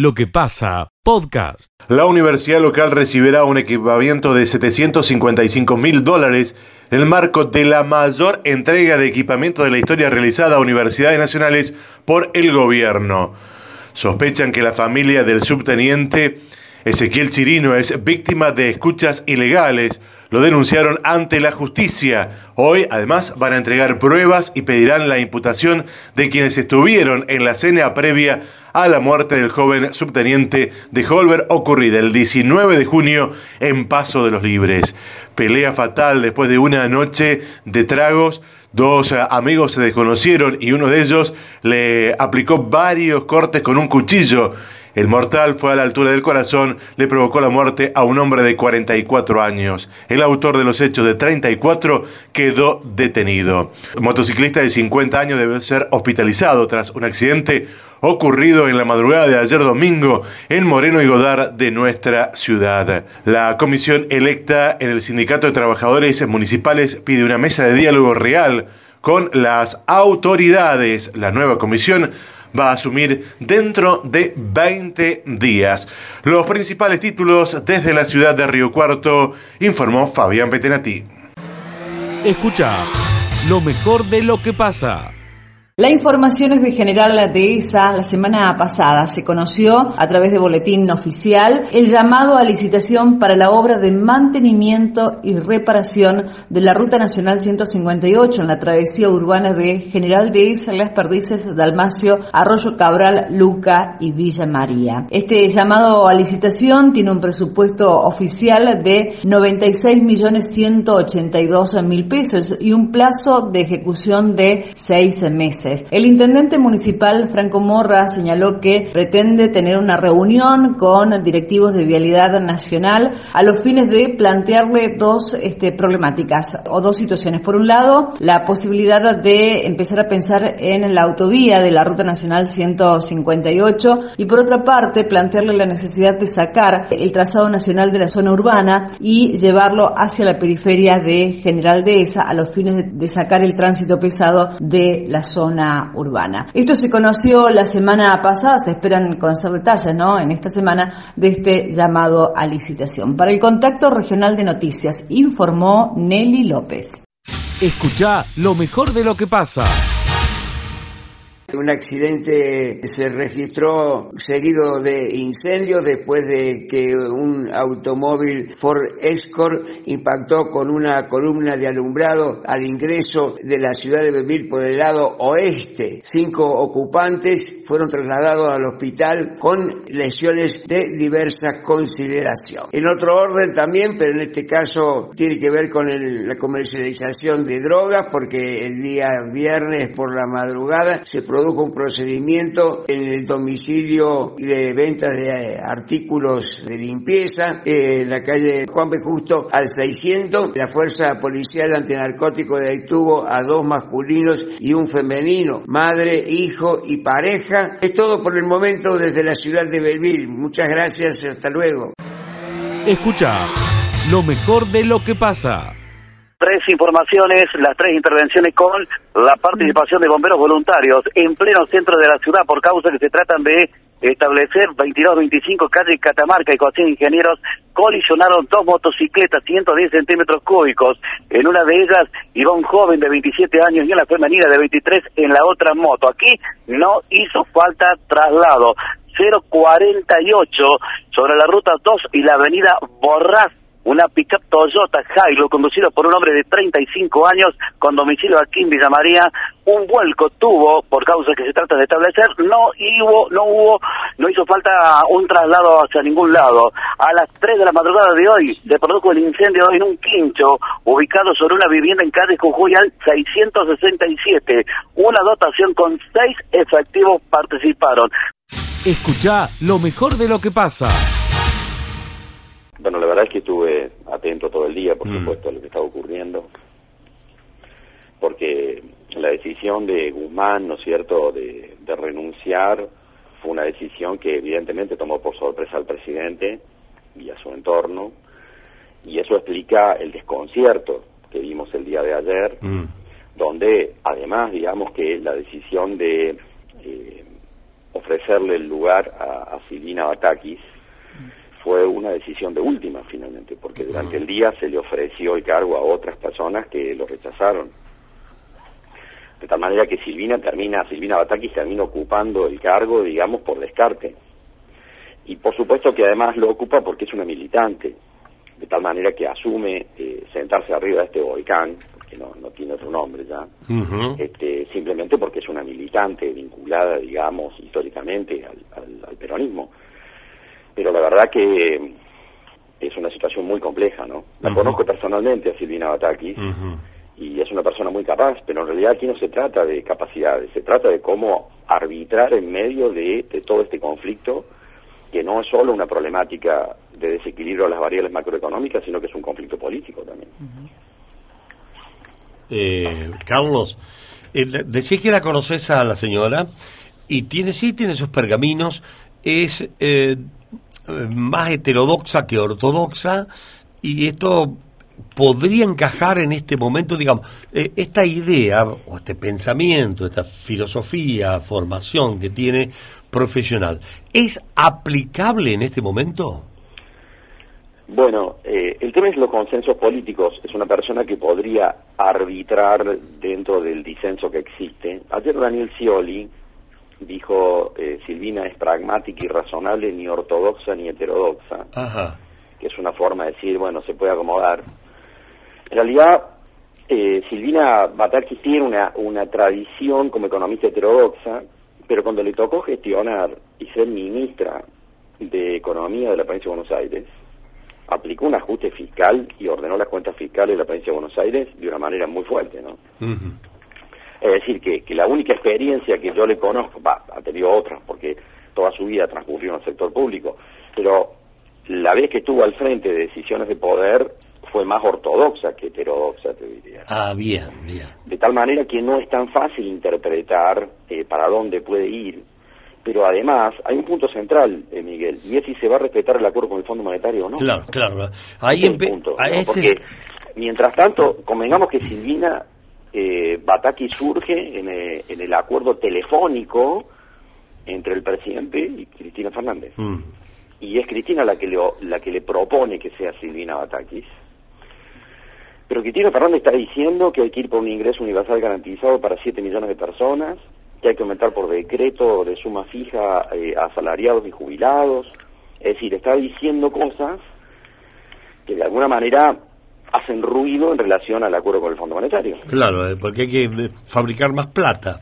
lo que pasa, podcast. La universidad local recibirá un equipamiento de 755 mil dólares en el marco de la mayor entrega de equipamiento de la historia realizada a universidades nacionales por el gobierno. Sospechan que la familia del subteniente Ezequiel Chirino es víctima de escuchas ilegales lo denunciaron ante la justicia. Hoy, además, van a entregar pruebas y pedirán la imputación de quienes estuvieron en la cena previa a la muerte del joven subteniente de Holber ocurrida el 19 de junio en Paso de los Libres. Pelea fatal después de una noche de tragos. Dos amigos se desconocieron y uno de ellos le aplicó varios cortes con un cuchillo el mortal fue a la altura del corazón, le provocó la muerte a un hombre de 44 años. El autor de los hechos de 34 quedó detenido. El motociclista de 50 años debe ser hospitalizado tras un accidente ocurrido en la madrugada de ayer domingo en Moreno y Godar de nuestra ciudad. La comisión electa en el Sindicato de Trabajadores Municipales pide una mesa de diálogo real con las autoridades. La nueva comisión va a asumir dentro de 20 días. Los principales títulos desde la ciudad de Río Cuarto, informó Fabián Petenati. Escucha lo mejor de lo que pasa. La información es de General Dehesa. La semana pasada se conoció a través de boletín oficial el llamado a licitación para la obra de mantenimiento y reparación de la Ruta Nacional 158 en la travesía urbana de General Dehesa, Las Perdices, Dalmacio, Arroyo Cabral, Luca y Villa María. Este llamado a licitación tiene un presupuesto oficial de 96.182.000 pesos y un plazo de ejecución de seis meses. El intendente municipal Franco Morra señaló que pretende tener una reunión con directivos de Vialidad Nacional a los fines de plantearle dos este, problemáticas o dos situaciones. Por un lado, la posibilidad de empezar a pensar en la autovía de la Ruta Nacional 158 y por otra parte, plantearle la necesidad de sacar el trazado nacional de la zona urbana y llevarlo hacia la periferia de General Dehesa a los fines de sacar el tránsito pesado de la zona urbana. Esto se conoció la semana pasada, se esperan conocer detalles ¿no? en esta semana de este llamado a licitación. Para el contacto regional de noticias, informó Nelly López. Escucha lo mejor de lo que pasa. Un accidente se registró seguido de incendios después de que un automóvil Ford Escort impactó con una columna de alumbrado al ingreso de la ciudad de Bemil por el lado oeste. Cinco ocupantes fueron trasladados al hospital con lesiones de diversa consideración. En otro orden también, pero en este caso tiene que ver con la comercialización de drogas porque el día viernes por la madrugada se produjo produjo un procedimiento en el domicilio de venta de artículos de limpieza en la calle Juan B. Justo al 600. La Fuerza Policial Antinarcótico detuvo a dos masculinos y un femenino, madre, hijo y pareja. Es todo por el momento desde la ciudad de Belleville. Muchas gracias, hasta luego. Escucha lo mejor de lo que pasa tres informaciones, las tres intervenciones con la participación de bomberos voluntarios en pleno centro de la ciudad por causa que se tratan de establecer 22-25 calle Catamarca y Cocina Ingenieros colisionaron dos motocicletas 110 centímetros cúbicos. En una de ellas iba un joven de 27 años y una femenina de 23 en la otra moto. Aquí no hizo falta traslado. 048 sobre la ruta 2 y la avenida Borraz una pickup Toyota Hilux conducida por un hombre de 35 años con domicilio aquí en Villa María, un vuelco tuvo por causa que se trata de establecer, no hubo, no hubo, no hizo falta un traslado hacia ningún lado. A las 3 de la madrugada de hoy se produjo el incendio en un quincho ubicado sobre una vivienda en calle Jujuy al 667. Una dotación con seis efectivos participaron. Escucha lo mejor de lo que pasa. Bueno, la verdad es que estuve atento todo el día, por mm. supuesto, a lo que estaba ocurriendo, porque la decisión de Guzmán, ¿no es cierto?, de, renunciar fue una decisión que evidentemente tomó por sorpresa al presidente y a su entorno, y eso explica el desconcierto que vimos el día de ayer, mm. donde además, digamos que la decisión de... Eh, ofrecerle el lugar a, a Silvina Batakis fue una decisión de última finalmente, porque durante el día se le ofreció el cargo a otras personas que lo rechazaron. De tal manera que Silvina termina, Silvina Batakis termina ocupando el cargo, digamos, por descarte. Y por supuesto que además lo ocupa porque es una militante, de tal manera que asume eh, sentarse arriba de este volcán, que no, no tiene otro nombre ya, este, simplemente porque es una militante vinculada, digamos, históricamente al, peronismo. Pero la verdad que es una situación muy compleja, ¿no? La conozco personalmente a Silvina Batakis y es una persona muy capaz, pero en realidad aquí no se trata de capacidades, se trata de cómo arbitrar en medio de, de todo este conflicto que no es solo una problemática de desequilibrio de las variables macroeconómicas, sino que es un conflicto político también. Eh, Carlos, eh, decís que la conoces a la señora y tiene sí tiene sus pergaminos, es eh, más heterodoxa que ortodoxa y esto podría encajar en este momento, digamos, esta idea o este pensamiento, esta filosofía, formación que tiene profesional, ¿es aplicable en este momento? Bueno, eh, el tema es los consensos políticos. Es una persona que podría arbitrar dentro del disenso que existe. Ayer Daniel Scioli dijo, eh, Silvina es pragmática y razonable, ni ortodoxa ni heterodoxa, que es una forma de decir, bueno, se puede acomodar. En realidad, eh, Silvina Batakis tiene una, una tradición como economista heterodoxa, pero cuando le tocó gestionar y ser ministra de Economía de la provincia de Buenos Aires, aplicó un ajuste fiscal y ordenó las cuentas fiscales de la provincia de Buenos Aires de una manera muy fuerte, ¿no? Es decir, que, que, la única experiencia que yo le conozco, va, ha tenido otras, porque toda su vida transcurrió en el sector público, pero la vez que estuvo al frente de decisiones de poder fue más ortodoxa que heterodoxa, te diría. Ah, bien, bien. De tal manera que no es tan fácil interpretar eh, para dónde puede ir pero además hay un punto central, eh, Miguel, y es si se va a respetar el acuerdo con el Fondo Monetario o no. Claro, claro. Ahí en punto, Porque mientras tanto, convengamos que Silvina eh, Bataki surge en, eh, en, el acuerdo telefónico entre el presidente y Cristina Fernández. Mm. Y es Cristina la que, le, la que le propone que sea Silvina Batakis. Pero Cristina Fernández está diciendo que hay que ir por un ingreso universal garantizado para 7 millones de personas, que hay que aumentar por decreto de suma fija eh, a asalariados y jubilados. Es decir, está diciendo cosas que de alguna manera hacen ruido en relación al acuerdo con el Fondo Monetario. Claro, eh, porque hay que eh, fabricar más plata.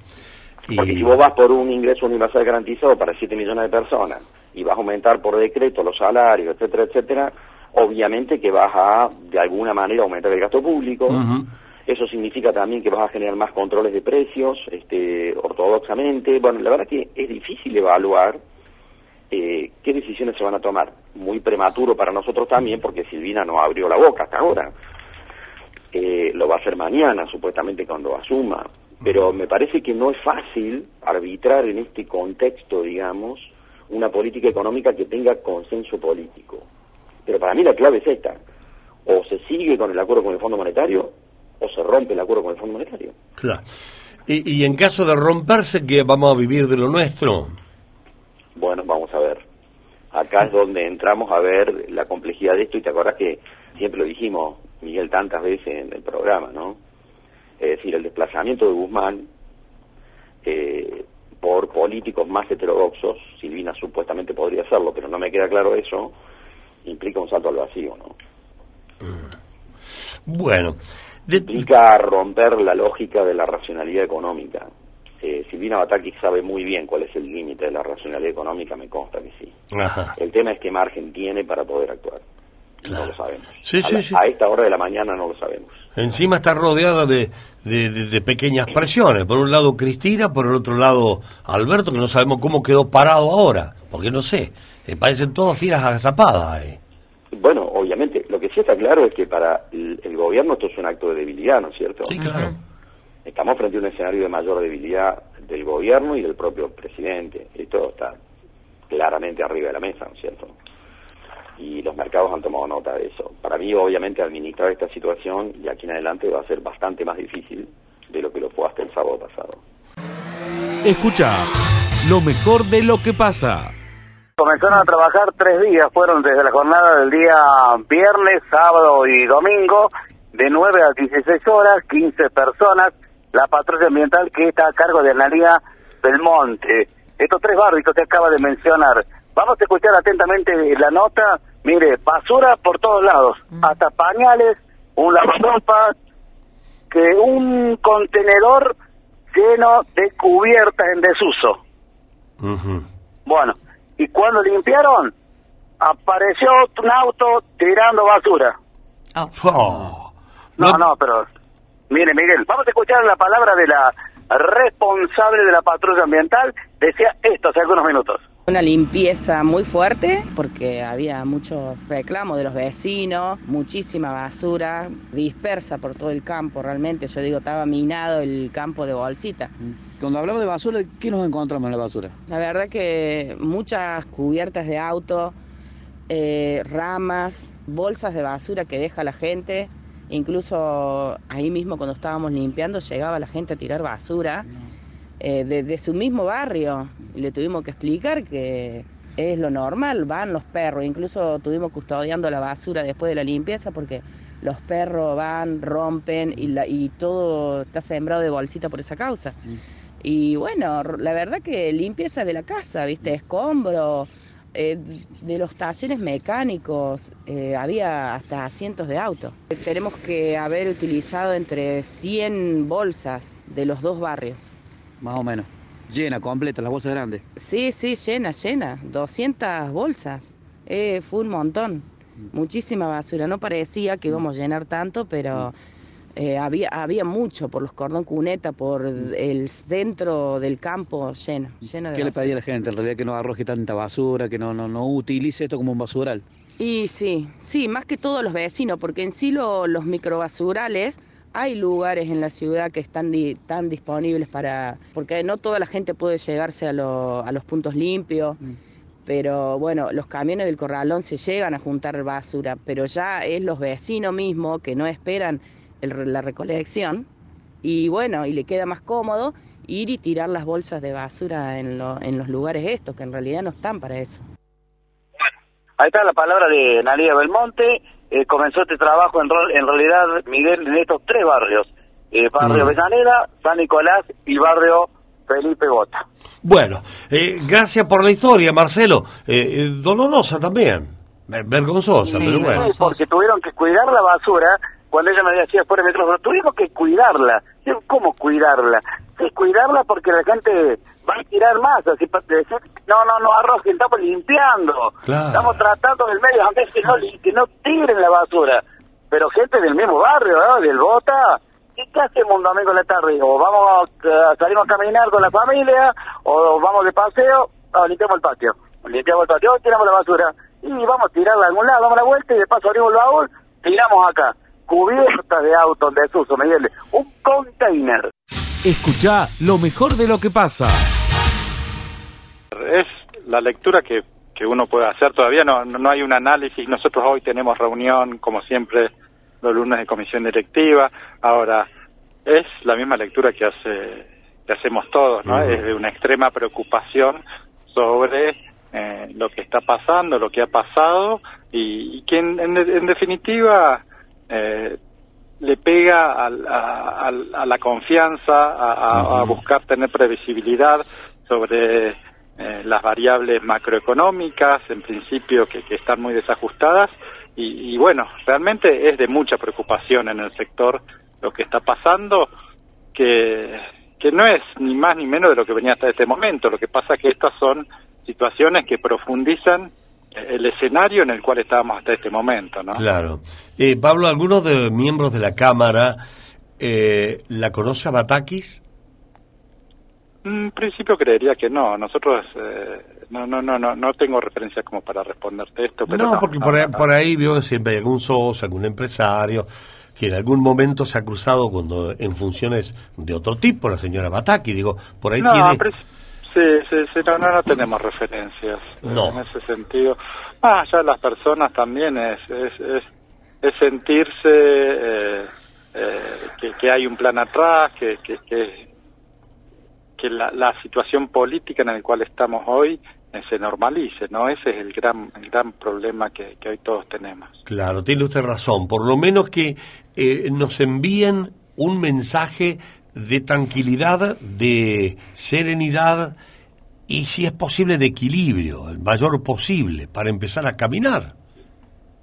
Porque si vos vas por un ingreso universal garantizado para 7 millones de personas y vas a aumentar por decreto los salarios, etcétera, etcétera, obviamente que vas a, de alguna manera, aumentar el gasto público. Eso significa también que vas a generar más controles de precios, este, ortodoxamente. Bueno, la verdad que es difícil evaluar eh, qué decisiones se van a tomar. Muy prematuro para nosotros también, porque Silvina no abrió la boca hasta ahora. Eh, lo va a hacer mañana, supuestamente, cuando asuma. Pero me parece que no es fácil arbitrar en este contexto, digamos, una política económica que tenga consenso político. Pero para mí la clave es esta. O se sigue con el acuerdo con el Fondo Monetario o se rompe el acuerdo con el Fondo Monetario. Claro. Y, en caso de romperse, ¿qué vamos a vivir de lo nuestro? Bueno, vamos a ver. Acá es donde entramos a ver la complejidad de esto y te acordás que siempre lo dijimos, Miguel, tantas veces en el programa, ¿no? Es decir, el desplazamiento de Guzmán eh, por políticos más heterodoxos, Silvina supuestamente podría hacerlo, pero no me queda claro eso, implica un salto al vacío, ¿no? Bueno, implica romper la lógica de la racionalidad económica. Eh, Silvina Bataki sabe muy bien cuál es el límite de la racionalidad económica, me consta que sí. El tema es qué margen tiene para poder actuar. No lo sabemos. a, esta hora de la mañana no lo sabemos. Encima está rodeada de, de, pequeñas presiones. Por un lado Cristina, por el otro lado Alberto, que no sabemos cómo quedó parado ahora. Porque no sé, me parecen todas filas agazapadas. Eh. Bueno, obviamente, lo que sí está claro es que para el, gobierno esto es un acto de debilidad, ¿no es cierto? Sí, claro. Estamos frente a un escenario de mayor debilidad del gobierno y del propio presidente. Esto está claramente arriba de la mesa, ¿no es cierto? Y los mercados han tomado nota de eso. Para mí, obviamente, administrar esta situación y aquí en adelante va a ser bastante más difícil de lo que lo fue hasta el sábado pasado. Escucha lo mejor de lo que pasa. Comenzaron a trabajar tres días, fueron desde la jornada del día viernes, sábado y domingo, de 9 a 16 horas, 15 personas, la patrulla ambiental que está a cargo de Analía Belmonte. Estos tres barrios que acaba de mencionar. Vamos a escuchar atentamente la nota. Mire, basura por todos lados, hasta pañales, un lavarropa, que un contenedor lleno de cubiertas en desuso. Bueno, y cuando limpiaron, apareció un auto tirando basura. Oh. No, no, pero mire, Miguel, vamos a escuchar la palabra de la responsable de la patrulla ambiental. Decía esto hace algunos minutos. Una limpieza muy fuerte porque había muchos reclamos de los vecinos, muchísima basura dispersa por todo el campo realmente. Yo digo, estaba minado el campo de bolsita. Cuando hablamos de basura, ¿qué nos encontramos en la basura? La verdad que muchas cubiertas de auto, eh, ramas, bolsas de basura que deja la gente. Incluso ahí mismo cuando estábamos limpiando llegaba la gente a tirar basura eh, de, de su mismo barrio. Y le tuvimos que explicar que es lo normal, van los perros. Incluso estuvimos custodiando la basura después de la limpieza porque los perros van, rompen y, la- y todo está sembrado de bolsita por esa causa. Y bueno, la verdad que limpieza de la casa, ¿viste? Escombro, eh, de los talleres mecánicos, eh, había hasta asientos de auto. Tenemos que haber utilizado entre 100 bolsas de los dos barrios. Más o menos. Llena, completa, las bolsas grandes. Sí, sí, llena, llena. 200 bolsas. Eh, fue un montón. Muchísima basura. No parecía que íbamos a llenar tanto, pero eh, había, había mucho por los cordón cuneta, por el centro del campo lleno, lleno de ¿Qué le pedía a la gente? En realidad que no arroje tanta basura, que no, no, no utilice esto como un basural. Y sí, sí, más que todos los vecinos, porque en sí lo- los microbasurales hay lugares en la ciudad que están di- tan disponibles para, porque no toda la gente puede llegarse a, lo- a los puntos limpios, pero bueno, los camiones del corralón se llegan a juntar basura, pero ya es los vecinos mismos que no esperan el re- la recolección y bueno, y le queda más cómodo ir y tirar las bolsas de basura en, lo- en los lugares estos, que en realidad no están para eso. Ahí está la palabra de Nadia Belmonte. Eh, comenzó este trabajo en, ro- en realidad, Miguel, en estos tres barrios. Eh, barrio Mm. San Nicolás y barrio Felipe Bota. Bueno, eh, gracias por la historia, Marcelo. Eh, eh, dolorosa también. Vergonzosa, Sí, pero bueno. Sí, porque tuvieron que cuidar la basura. Cuando ella me decía fuera del micrófono, tuvimos que cuidarla. Yo, ¿Cómo cuidarla? Sí, cuidarla porque la gente va a tirar más. Así, pa- decir, no, no, no, arrojen, estamos limpiando. Claro. Estamos tratando del medio ambiente que no, que no tiren la basura. Pero gente del mismo barrio, ¿no? del Bota. ¿Y qué hacemos un domingo en la tarde? O vamos a, salimos a caminar con la familia, o vamos de paseo, o limpiamos el patio. Limpiamos el patio, tiramos la basura. Y vamos a tirarla a algún lado, damos la vuelta y de paso abrimos el baúl, tiramos acá. Cubiertas de auto en desuso, Miguel. Un container. Escucha lo mejor de lo que pasa. es la lectura que, que uno puede hacer. Todavía no, no hay un análisis. Nosotros hoy tenemos reunión, como siempre, los lunes de comisión directiva. Ahora, es la misma lectura que hace que hacemos todos, ¿no? Ujú. Es de una extrema preocupación sobre eh, lo que está pasando, lo que ha pasado y, y que en, en- en definitiva eh, le pega al- a, al- a la confianza, a, a- a buscar tener previsibilidad sobre eh, las variables macroeconómicas, en principio que, que están muy desajustadas, y, y bueno, realmente es de mucha preocupación en el sector lo que está pasando, que, que no es ni más ni menos de lo que venía hasta este momento, lo que pasa es que estas son situaciones que profundizan el escenario en el cual estábamos hasta este momento, ¿no? Claro. Eh, Pablo, ¿algunos de miembros de la Cámara eh, la conoce a Batakis? En principio creería que no. Nosotros eh, no, no, no, no, no tengo referencias como para responderte esto, pero no, no, porque no, por, ahí, no. por ahí veo siempre hay algún socio, algún empresario que en algún momento se ha cruzado cuando en funciones de otro tipo, la señora Bataki, digo, por ahí tiene... sí, sí, sí, no, no, no tenemos referencias No. en ese sentido. Más allá de las personas también es, es, es, es sentirse eh, eh, que, que hay un plan atrás, que, que, que que la, la situación política en la cual estamos hoy eh, se normalice, ¿no? Ese es el gran, el gran problema que, que hoy todos tenemos. Claro, tiene usted razón. Por lo menos que eh, nos envíen un mensaje de tranquilidad, de serenidad y, si es posible, de equilibrio, el mayor posible, para empezar a caminar.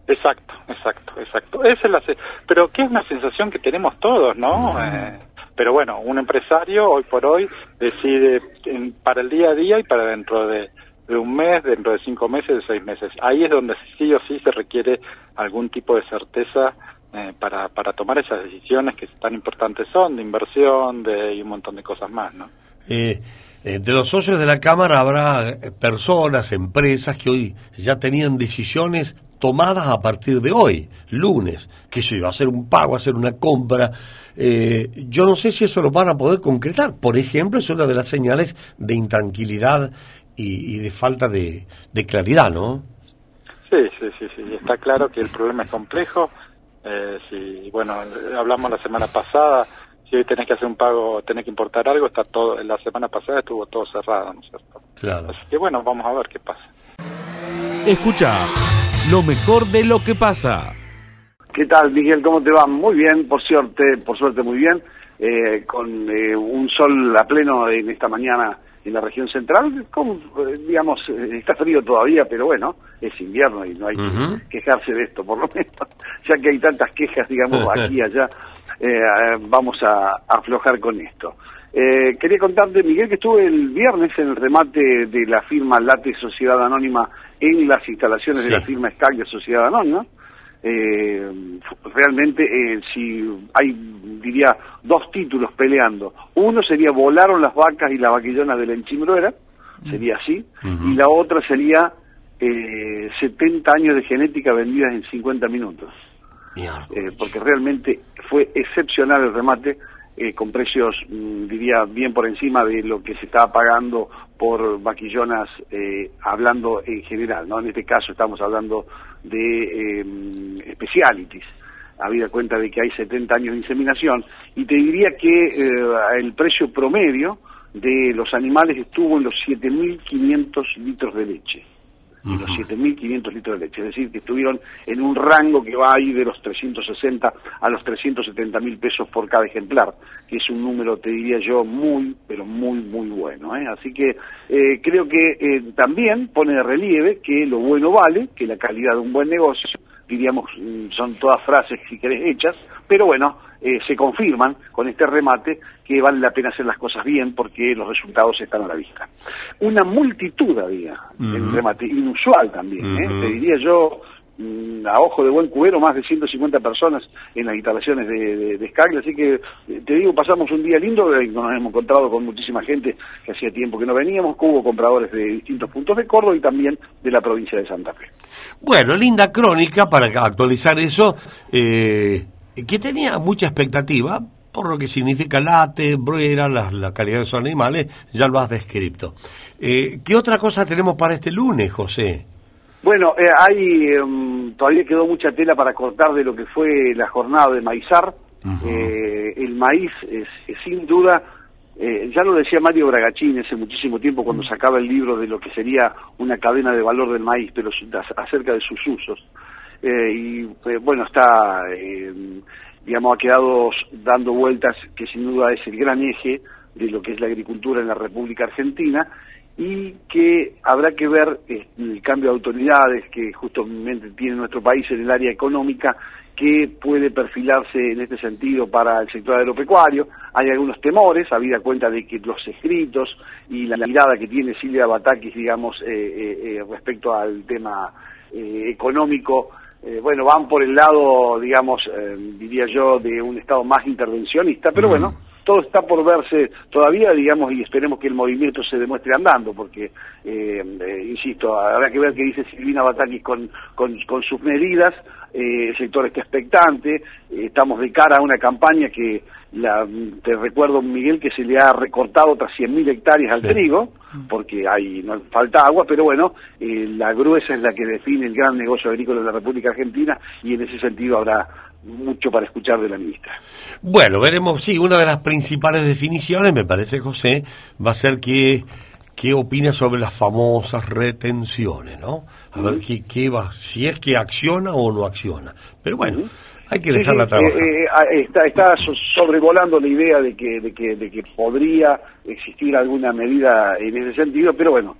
Exacto, exacto, exacto. Esa es la, se- pero que es una sensación que tenemos todos, ¿no? Eh, pero bueno, un empresario hoy por hoy decide en- para el día a día y para dentro de, de un mes, dentro de cinco meses, de seis meses. Ahí es donde sí o sí se requiere algún tipo de certeza eh, para, para tomar esas decisiones que tan importantes son, de inversión de, y un montón de cosas más, ¿no? Eh, entre los socios de la Cámara habrá eh, personas, empresas que hoy ya tenían decisiones tomadas a partir de hoy, lunes, que sé yo, hacer un pago, hacer una compra. Eh, yo no sé si eso lo van a poder concretar. Por ejemplo, es una de las señales de intranquilidad y, y de falta de, de claridad, ¿no? Sí, sí, sí, sí. Está claro que el problema es complejo. Eh, si, bueno, hablamos la semana pasada. Si hoy tenés que hacer un pago, tenés que importar algo, está todo. La semana pasada estuvo todo cerrado, ¿no es cierto? Claro. Así que bueno, vamos a ver qué pasa. Escucha lo mejor de lo que pasa. ¿Qué tal, Miguel? ¿Cómo te va? Muy bien, por suerte, por suerte muy bien. Eh, con eh, un sol a pleno en esta mañana en la región central, como, eh, digamos, eh, está frío todavía, pero bueno, es invierno y no hay que quejarse de esto, por lo menos, ya que hay tantas quejas, digamos, aquí y allá, eh, vamos a, a aflojar con esto. Eh, quería contarte, Miguel, que estuve el viernes en el remate de la firma Late Sociedad Anónima en las instalaciones Sí. de la firma Scaglia Sociedad Anónima. Eh, realmente, eh, si hay, diría, dos títulos peleando. Uno sería Volaron las vacas y las vaquillonas de la enchimbruera, sería así, y la otra sería eh, 70 años de genética vendidas en 50 minutos. Eh, porque realmente fue excepcional el remate, eh, con precios, mm, diría, bien por encima de lo que se estaba pagando por vaquillonas, eh, hablando en general, ¿no? En este caso estamos hablando de eh, specialities, habida cuenta de que hay 70 años de inseminación, y te diría que eh, el precio promedio de los animales estuvo en los 7.500 litros de leche y los 7.500 litros de leche, es decir, que estuvieron en un rango que va ahí de los 360 a los 370 mil pesos por cada ejemplar, que es un número, te diría yo, muy, pero muy, muy bueno. ¿eh? Así que eh, creo que eh, también pone de relieve que lo bueno vale, que la calidad de un buen negocio, diríamos, mm, son todas frases, si querés, hechas, pero bueno, eh, se confirman con este remate que vale la pena hacer las cosas bien porque los resultados están a la vista. Una multitud había Ujú. remate, inusual también, ¿eh? Te diría yo, mm, a ojo de buen cubero, más de 150 personas en las instalaciones de, de, de Scaglia, así que eh, te digo, pasamos un día lindo, eh, nos hemos encontrado con muchísima gente que hacía tiempo que no veníamos, que hubo compradores de distintos puntos de Córdoba y también de la provincia de Santa Fe. Bueno, linda crónica para actualizar eso, eh, que tenía mucha expectativa por lo que significa late, bruera, la, la calidad de esos animales, ya lo has descrito. Eh, ¿Qué otra cosa tenemos para este lunes, José? Bueno, eh, hay em, todavía quedó mucha tela para cortar de lo que fue la jornada de maizar. Eh, el maíz es, es sin duda, eh, ya lo decía Mario Bragachín hace muchísimo tiempo cuando sacaba el libro de lo que sería una cadena de valor del maíz, pero acerca de sus usos. Eh, y eh, bueno, está, eh, digamos, ha quedado dando vueltas que sin duda es el gran eje de lo que es la agricultura en la República Argentina y que habrá que ver eh, el cambio de autoridades que justamente tiene nuestro país en el área económica que puede perfilarse en este sentido para el sector agropecuario. Hay algunos temores, habida cuenta de que los escritos y la mirada que tiene Silvia Batakis, digamos, eh, eh, respecto al tema eh, económico, eh, bueno, van por el lado, digamos, eh, diría yo, de un Estado más intervencionista, pero bueno, todo está por verse todavía, digamos, y esperemos que el movimiento se demuestre andando, porque, eh, insisto, habrá que ver qué dice Silvina Batakis con, con, con sus medidas, el sector está expectante, estamos de cara a una campaña que la, te recuerdo, Miguel, que se le ha recortado otras 100.000 hectáreas al trigo, porque hay no falta agua, pero bueno, eh, la gruesa es la que define el gran negocio agrícola de la República Argentina y en ese sentido habrá mucho para escuchar de la ministra. Bueno, veremos, sí, una de las principales definiciones, me parece, José, va a ser que qué opina sobre las famosas retenciones, ¿no? A ver qué, qué va, si es que acciona o no acciona. Pero bueno, hay que dejarla Sí, sí, trabajar. eh, eh, está, está so- sobrevolando la idea de que, de, que, de que podría existir alguna medida en ese sentido, pero bueno,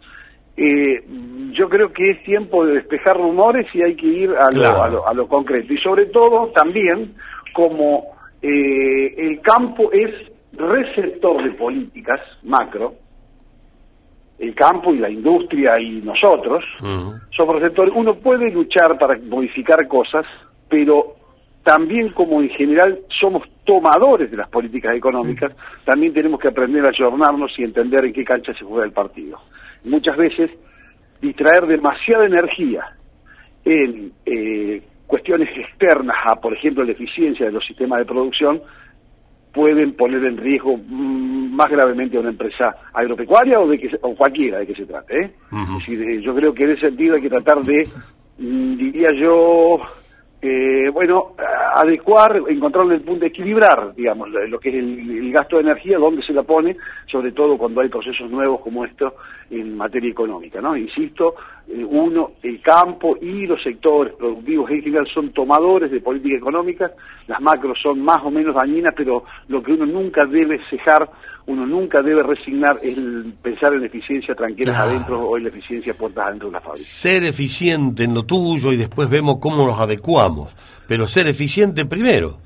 eh, yo creo que es tiempo de despejar rumores y hay que ir a, lo, Claro. a, lo, a lo concreto. Y sobre todo también como eh, el campo es receptor de políticas macro, el campo y la industria y nosotros, somos receptores. Uno puede luchar para modificar cosas, pero también como en general somos tomadores de las políticas económicas, también tenemos que aprender a ayornarnos y entender en qué cancha se juega el partido. Muchas veces distraer demasiada energía en eh, cuestiones externas a, por ejemplo, la eficiencia de los sistemas de producción, pueden poner en riesgo mm, más gravemente a una empresa agropecuaria o de que o cualquiera de que se trate. ¿eh? Es decir, eh, yo creo que en ese sentido hay que tratar de, mm, diría yo, eh, bueno, adecuar, encontrar el punto de equilibrar, digamos, lo que es el, gasto de energía, dónde se la pone, sobre todo cuando hay procesos nuevos como esto en materia económica, ¿no? Insisto, eh, uno, el campo y los sectores productivos en general son tomadores de política económica, las macros son más o menos dañinas, pero lo que uno nunca debe cejar, uno nunca debe resignar es el pensar en la eficiencia tranquilas Claro. adentro o en la eficiencia puertas adentro de la fábrica. Ser eficiente en lo tuyo y después vemos cómo nos adecuamos. Pero ser eficiente primero.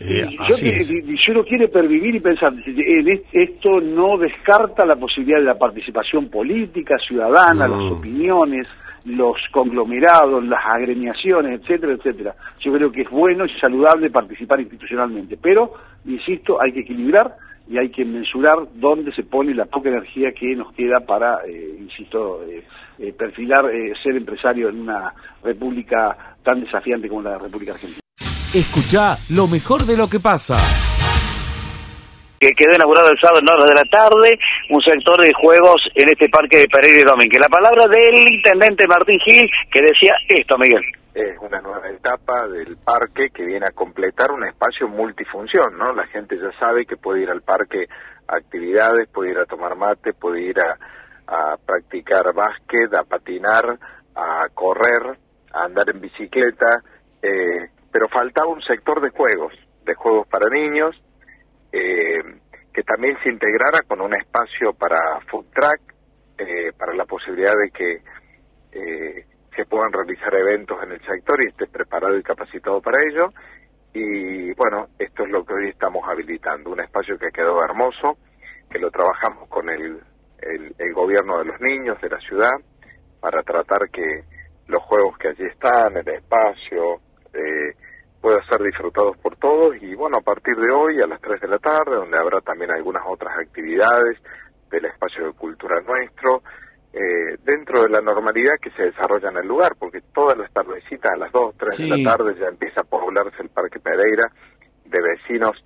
Eh, Yo así que- es. si si uno quiere pervivir y pensar, en es- esto no descarta la posibilidad de la participación política, ciudadana, Mm. las opiniones, los conglomerados, las agremiaciones, etcétera, etcétera. Yo creo que es bueno y saludable participar institucionalmente, pero, insisto, hay que equilibrar y hay que mensurar dónde se pone la poca energía que nos queda para, eh, insisto, eh, eh, perfilar eh, ser empresario en una república tan desafiante como la República Argentina. Escucha lo mejor de lo que pasa. que quedó inaugurado el sábado en horas de la tarde, un sector de juegos en este parque de Pereira y Domínguez. La palabra del intendente Martín Gil, que decía esto, Miguel. Es una nueva etapa del parque que viene a completar un espacio multifunción, ¿no? La gente ya sabe que puede ir al parque a actividades, puede ir a tomar mate, puede ir a, a practicar básquet, a patinar, a correr, a andar en bicicleta, eh, pero faltaba un sector de juegos, de juegos para niños, eh, que también se integrara con un espacio para food track, eh, para la posibilidad de que eh, se puedan realizar eventos en el sector y esté preparado y capacitado para ello. Y bueno, esto es lo que hoy estamos habilitando, un espacio que quedó hermoso, que lo trabajamos con el, el, gobierno de los niños de la ciudad para tratar que los juegos que allí están, el espacio, eh, puedan ser disfrutados por todos y bueno, a partir de hoy a las 3 de la tarde, donde habrá también algunas otras actividades del espacio de cultura nuestro, eh, dentro de la normalidad que se desarrolla en el lugar, porque todas las tardecitas a las 2, 3 de la tarde ya empieza a poblarse el Parque Pereira de vecinos,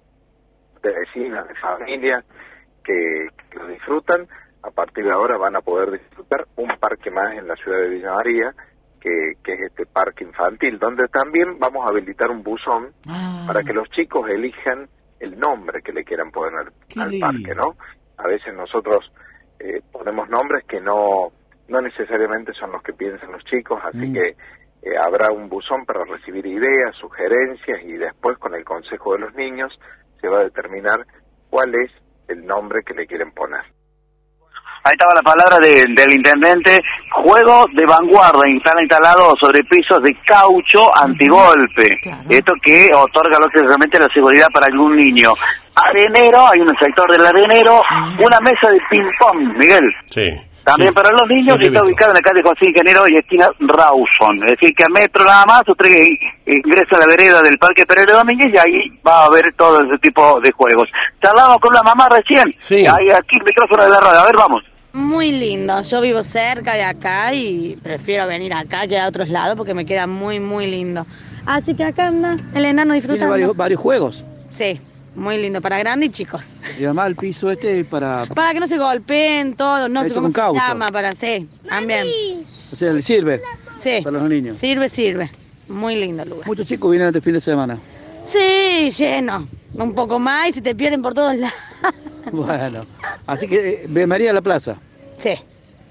de vecinas, de familias que, que lo disfrutan. A partir de ahora van a poder disfrutar un parque más en la ciudad de Villa María, que, que es este parque infantil, donde también vamos a habilitar un buzón para que los chicos elijan el nombre que le quieran poner al parque, ¿no? A veces nosotros eh, ponemos nombres que no no necesariamente son los que piensan los chicos, así Mm. que eh, habrá un buzón para recibir ideas, sugerencias y después con el consejo de los niños se va a determinar cuál es el nombre que le quieren poner. Ahí estaba la palabra de- del intendente. Juego de vanguardia, instala instalado sobre pisos de caucho antigolpe. Esto que otorga lógicamente la seguridad para algún niño. Arenero, hay un sector del arenero, una mesa de ping-pong, Miguel. Sí. También para los niños Sí, y está ubicado en la calle José Ingeniero y esquina Rawson. Es decir, que a metro nada más usted ingresa a la vereda del Parque Pereira Domínguez y ahí va a ver todo ese tipo de juegos. Charlamos con la mamá recién. Sí. Ahí aquí el micrófono de la radio. A ver, vamos. Muy lindo, yo vivo cerca de acá y prefiero venir acá que a otros lados porque me queda muy, muy lindo. Así que acá anda el enano disfrutando. Tiene varios, varios juegos. Sí, muy lindo, para grandes y chicos. Y además el piso este es para... Para que no se golpeen todo, no sé Esto cómo con se llama, para sí, también. O sea, le sirve Sí, para los niños. sirve, sirve. Muy lindo el lugar. Muchos chicos vienen este fin de semana. Sí, lleno. Un poco más y se te pierden por todos lados. Bueno, así que eh, ve María a la plaza. Sí,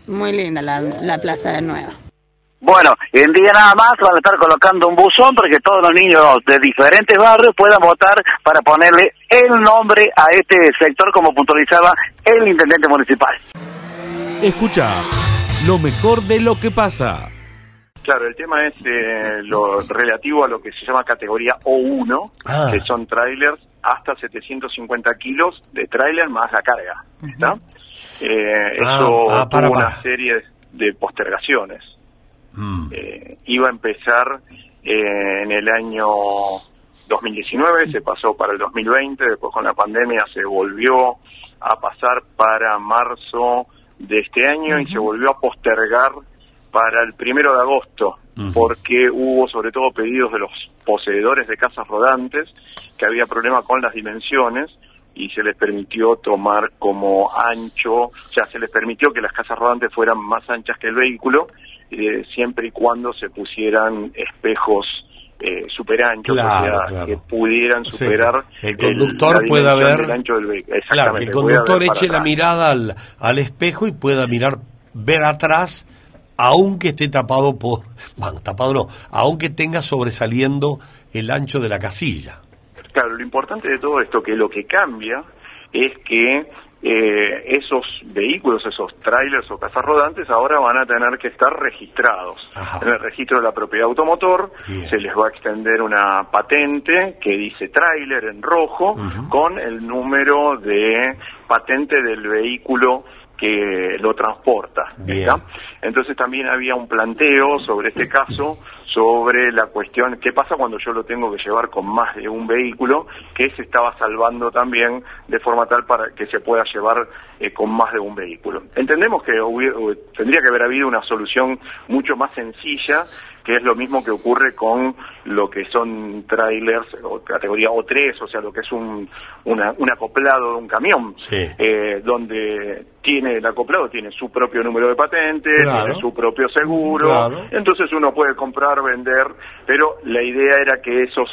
muy linda la, la plaza nueva. Bueno, en día nada más van a estar colocando un buzón para que todos los niños de diferentes barrios puedan votar para ponerle el nombre a este sector como puntualizaba el intendente municipal. Escucha lo mejor de lo que pasa. Claro, el tema es eh, lo relativo a lo que se llama categoría O1, Ah. que son trailers hasta 750 kilos de trailer más la carga. ¿está? Eh, Ah, eso ah, para, tuvo una serie de postergaciones. Mm. Eh, iba a empezar eh, en el año 2019, se pasó para el 2020, después con la pandemia se volvió a pasar para marzo de este año y se volvió a postergar para el primero de agosto, porque hubo sobre todo pedidos de los poseedores de casas rodantes que había problema con las dimensiones y se les permitió tomar como ancho, o sea, se les permitió que las casas rodantes fueran más anchas que el vehículo, eh, siempre y cuando se pusieran espejos eh, super anchos, Claro, o sea, claro. que pudieran superar El conductor pueda ver- del ancho del vehículo. Claro, que el conductor eche la mirada al, al espejo y pueda mirar, ver atrás, aunque esté tapado por, bueno, tapado no, aunque tenga sobresaliendo el ancho de la casilla. Claro, lo importante de todo esto que lo que cambia es que eh, esos vehículos, esos trailers o casas rodantes ahora van a tener que estar registrados en el registro de la propiedad automotor. Se les va a extender una patente que dice trailer en rojo con el número de patente del vehículo que lo transporta. Entonces también había un planteo sobre este caso, sobre la cuestión, ¿qué pasa cuando yo lo tengo que llevar con más de un vehículo? Que se estaba salvando también de forma tal para que se pueda llevar eh, con más de un vehículo. Entendemos que hubi- tendría que haber habido una solución mucho más sencilla, que es lo mismo que ocurre con lo que son trailers o categoría O3, o sea, lo que es un, una- un acoplado de un camión Sí. eh, donde tiene el acoplado, tiene su propio número de patente, Claro. tiene su propio seguro, Claro. entonces uno puede comprar, vender, pero la idea era que esos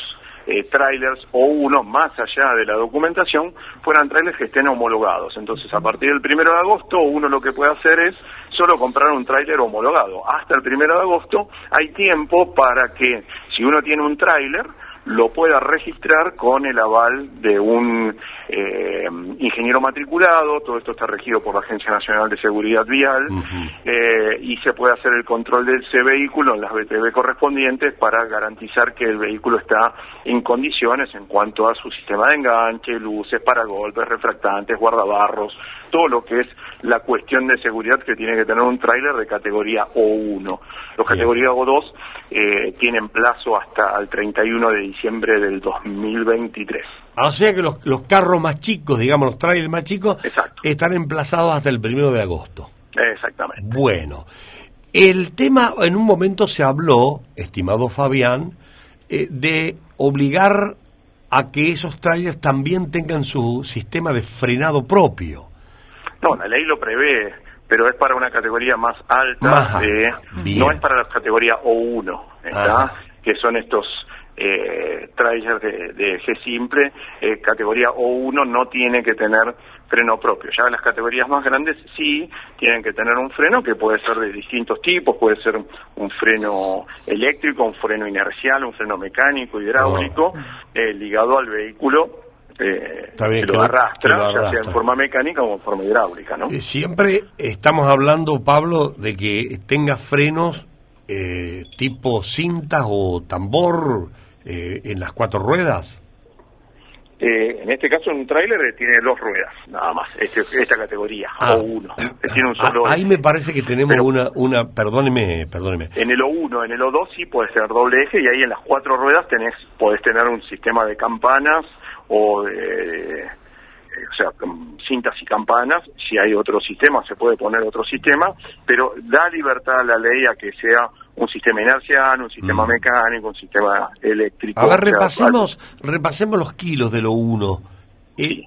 eh, trailers o uno, más allá de la documentación, fueran trailers que estén homologados. Entonces, a partir del primero de agosto, uno lo que puede hacer es solo comprar un trailer homologado. Hasta el primero de agosto hay tiempo para que, si uno tiene un trailer, lo pueda registrar con el aval de un eh, ingeniero matriculado, todo esto está regido por la Agencia Nacional de Seguridad Vial, eh, y se puede hacer el control de ese vehículo en las BTV correspondientes para garantizar que el vehículo está en condiciones en cuanto a su sistema de enganche, luces, paragolpes, refractantes, guardabarros, todo lo que es la cuestión de seguridad que tiene que tener un tráiler de categoría O1. Los categoría O2 eh, tienen plazo hasta el 31 de diciembre del 2023. O sea que los, los carros más chicos, digamos, los trailers más chicos, están emplazados hasta el primero de agosto. Exactamente. Bueno, el tema, en un momento se habló, estimado Fabián, eh, de obligar a que esos trailers también tengan su sistema de frenado propio. No, la ley lo prevé, pero es para una categoría más alta, Más alta, no es para la categoría O1, ¿está? Que son estos eh, trailers de, de eje simple, eh, categoría O1 no tiene que tener freno propio. Ya las categorías más grandes sí tienen que tener un freno que puede ser de distintos tipos, puede ser un freno eléctrico, un freno inercial, un freno mecánico, hidráulico, eh, ligado al vehículo eh, bien, que lo arrastra, que lo ya sea en forma mecánica o en forma hidráulica, ¿no? Eh, Siempre estamos hablando, Pablo, de que tenga frenos eh, tipo cintas o tambor eh, en las cuatro ruedas. Eh, en este caso, un tráiler eh, tiene dos ruedas, nada más, este, esta categoría, Ah. o uno. Tiene un solo. Ah, ahí me parece que tenemos Pero- una, una, perdóneme, perdóneme. En el O1, en el O2 sí puede ser doble eje y ahí en las cuatro ruedas tenés, podés tener un sistema de campanas o de, eh, o sea, cintas y campanas. Si hay otro sistema, se puede poner otro sistema, pero da libertad a la ley a que sea un sistema inercial, un sistema mecánico, un sistema eléctrico. Mm. A ver, repasemos, repasemos los kilos de lo uno. Sí.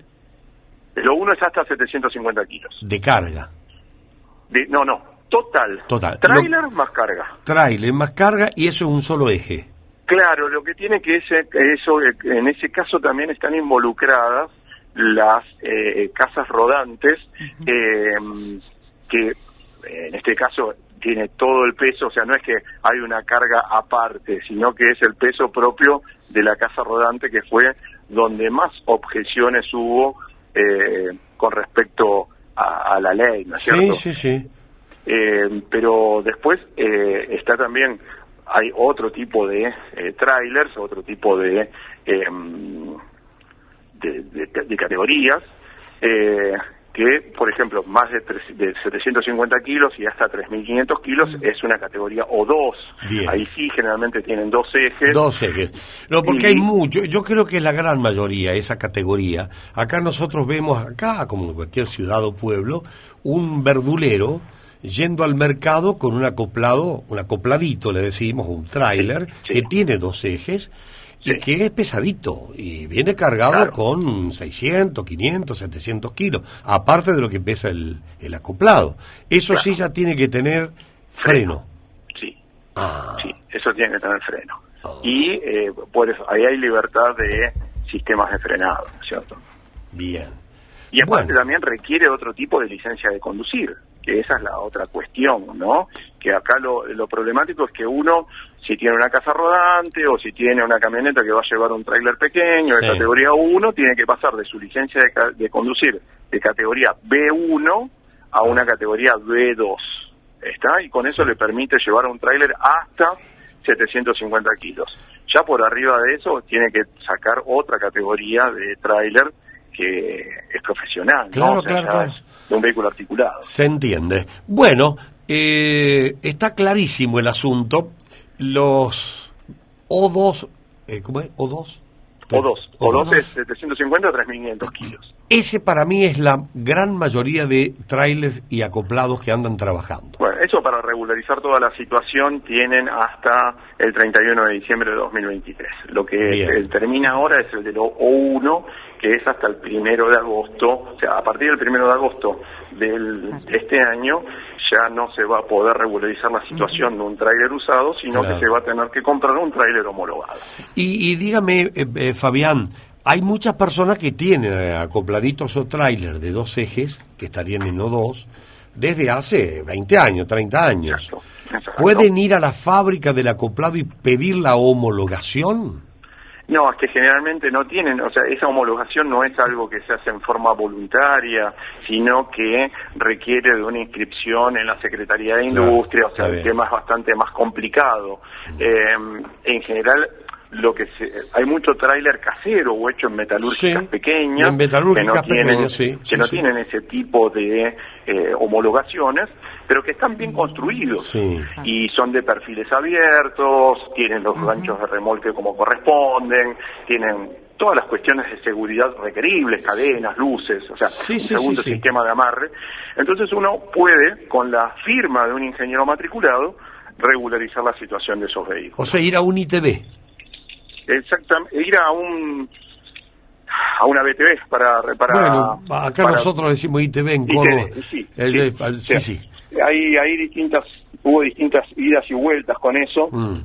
El O1 es hasta 750 kilos. De carga. De- no, no, total. Total. Trailer más carga. Trailer más carga y eso es un solo eje. Claro, lo que tiene que ese, eso, eh, en ese caso también están involucradas las eh, casas rodantes, eh, que eh, en este caso tiene todo el peso, o sea, no es que hay una carga aparte, sino que es el peso propio de la casa rodante, que fue donde más objeciones hubo eh, con respecto a, a la ley, ¿no es Sí, cierto? sí, sí. Eh, pero después eh, está también, hay otro tipo de eh, trailers, otro tipo de, eh, de, de- de categorías, eh, que, por ejemplo, más de, de 750 kilos y hasta 3.500 kilos es una categoría O2. Bien. Ahí sí, generalmente tienen dos ejes. Dos ejes. No, porque Y- hay mucho. Yo creo que es la gran mayoría esa categoría. Acá nosotros vemos, acá, como en cualquier ciudad o pueblo, un verdulero yendo al mercado con un acoplado, un acopladito, le decimos, un tráiler, que tiene dos ejes y que es pesadito y viene cargado con 600, 500, 700 kilos, aparte de lo que pesa el, el acoplado. Eso sí ya tiene que tener freno. Sí. Ah. Sí, eso tiene que tener freno. Y eh, por eso, ahí hay libertad de sistemas de frenado, ¿no es ¿cierto? Bien. Y aparte también requiere otro tipo de licencia de conducir, que esa es la otra cuestión, ¿no? Que acá lo, lo problemático es que uno, si tiene una casa rodante o si tiene una camioneta que va a llevar un tráiler pequeño Sí. de categoría 1, tiene que pasar de su licencia de, ca- de conducir de categoría B1 a una categoría B2, ¿está? Y con eso le permite llevar un tráiler hasta 750 kilos. Ya por arriba de eso tiene que sacar otra categoría de tráiler que es profesional, Claro, ¿no? O sea, claro. es de un vehículo articulado. Se entiende. Bueno, eh, está clarísimo el asunto. Los O2, eh, ¿cómo es? ¿O2? O2. O2 O2. es 750 a 3.500 kilos. Ese para mí es la gran mayoría de trailers y acoplados que andan trabajando. Bueno, eso para regularizar toda la situación tienen hasta el 31 de diciembre de 2023. Lo que Bien. termina ahora es el del O1, que es hasta el primero de agosto. O sea, a partir del primero de agosto del, de este año ya no se va a poder regularizar la situación de un tráiler usado, sino Claro. que se va a tener que comprar un tráiler homologado. Y, y dígame, eh, eh, Fabián, hay muchas personas que tienen eh, acopladitos o trailers de dos ejes, que estarían en O2, desde hace 20 años, 30 años. ¿Pueden ir a la fábrica del acoplado y pedir la homologación? No, es que generalmente no tienen, o sea, esa homologación no es algo que se hace en forma voluntaria, sino que requiere de una inscripción en la Secretaría de Claro, Industria, o sea, el bien. tema es bastante más complicado. Eh, en general, lo que se, hay mucho tráiler casero o hecho en metalúrgicas Sí, pequeñas, en metalúrgicas que no tienen, pequeñas, sí, que sí, no tienen ese tipo de eh, homologaciones, pero que están bien construidos y son de perfiles abiertos, tienen los ganchos de remolque como corresponden, tienen todas las cuestiones de seguridad requeribles, cadenas, luces, o sea, Sí, un sí, segundo sí. sistema de amarre. Entonces uno puede, con la firma de un ingeniero matriculado, regularizar la situación de esos vehículos. O sea, ir a un ITV. Exactamente, ir a un a una BTV para para bueno, acá para- nosotros decimos ITV en Córdoba. sí, El sí, de- sí, sí. sí. Hay, hay distintas, hubo distintas idas y vueltas con eso, Mm.